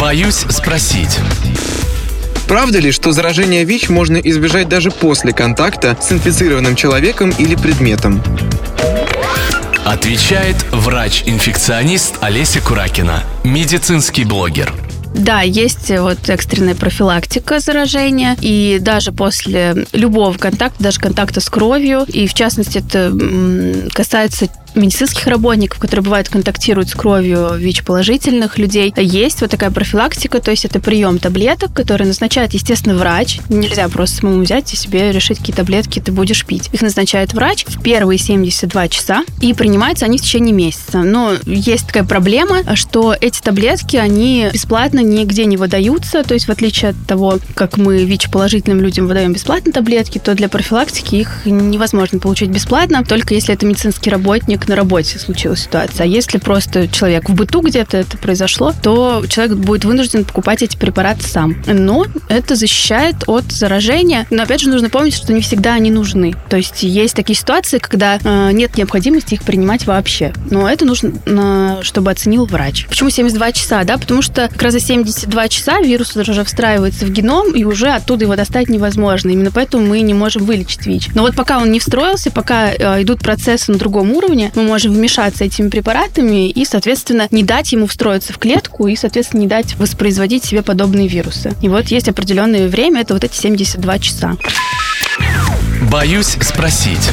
Боюсь спросить. Правда ли, что заражение ВИЧ можно избежать даже после контакта с инфицированным человеком или предметом? Отвечает врач-инфекционист Олеся Куракина, медицинский блогер. Да, есть вот экстренная профилактика заражения, и даже после любого контакта, даже контакта с кровью, и в частности это касается медицинских работников, которые бывают контактируют с кровью ВИЧ-положительных людей, есть вот такая профилактика, то есть это прием таблеток, которые назначает, естественно, врач. Nельзя просто самому взять и себе решить, какие таблетки ты будешь пить. Их назначает врач в первые 72 часа, и принимаются они в течение месяца. Но есть такая проблема, что эти таблетки, они бесплатно нигде не выдаются, то есть в отличие от того, как мы ВИЧ-положительным людям выдаем бесплатно таблетки, то для профилактики их невозможно получить бесплатно, только если это медицинский работник, на работе случилась ситуация. А если просто человек в быту где-то это произошло, то человек будет вынужден покупать эти препараты сам. Но это защищает от заражения. Но опять же нужно помнить, что не всегда они нужны. То есть есть такие ситуации, когда э, нет необходимости их принимать вообще. Но это нужно, э, чтобы оценил врач. Почему 72 часа? Да, потому что как раз за 72 часа вирус уже встраивается в геном, и уже оттуда его достать невозможно. Именно поэтому мы не можем вылечить ВИЧ. Но вот пока он не встроился, пока э, идут процессы на другом уровне, мы можем вмешаться этими препаратами и, соответственно, не дать ему встроиться в клетку и, соответственно, не дать воспроизводить себе подобные вирусы. И вот есть определенное время, это вот эти 72 часа. Боюсь спросить.